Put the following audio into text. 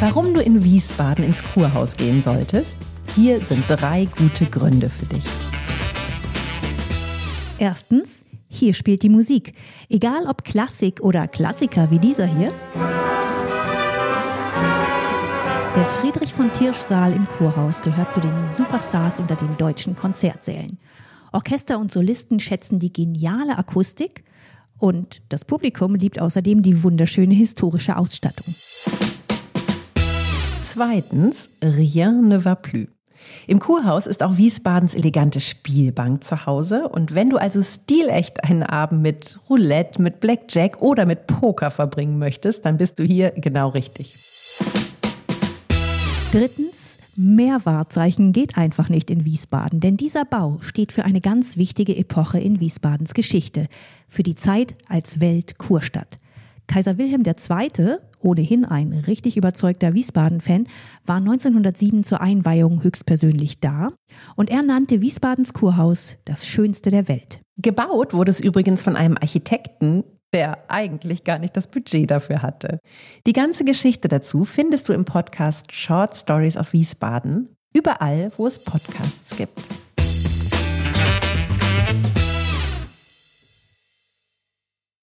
Warum du in Wiesbaden ins Kurhaus gehen solltest? Hier sind drei gute Gründe für dich. Erstens, hier spielt die Musik. Egal ob Klassik oder Klassiker wie dieser hier. Der Friedrich von Tirsch Saal im Kurhaus gehört zu den Superstars unter den deutschen Konzertsälen. Orchester und Solisten schätzen die geniale Akustik und das Publikum liebt außerdem die wunderschöne historische Ausstattung. Zweitens, rien ne va plus. Im Kurhaus ist auch Wiesbadens elegante Spielbank zu Hause. Und wenn du also stilecht einen Abend mit Roulette, mit Blackjack oder mit Poker verbringen möchtest, dann bist du hier genau richtig. Drittens, mehr Wahrzeichen geht einfach nicht in Wiesbaden, denn dieser Bau steht für eine ganz wichtige Epoche in Wiesbadens Geschichte, für die Zeit als Weltkurstadt. Kaiser Wilhelm II., ohnehin ein richtig überzeugter Wiesbaden-Fan, war 1907 zur Einweihung höchstpersönlich da und er nannte Wiesbadens Kurhaus das schönste der Welt. Gebaut wurde es übrigens von einem Architekten, der eigentlich gar nicht das Budget dafür hatte. Die ganze Geschichte dazu findest du im Podcast Short Stories of Wiesbaden, überall, wo es Podcasts gibt.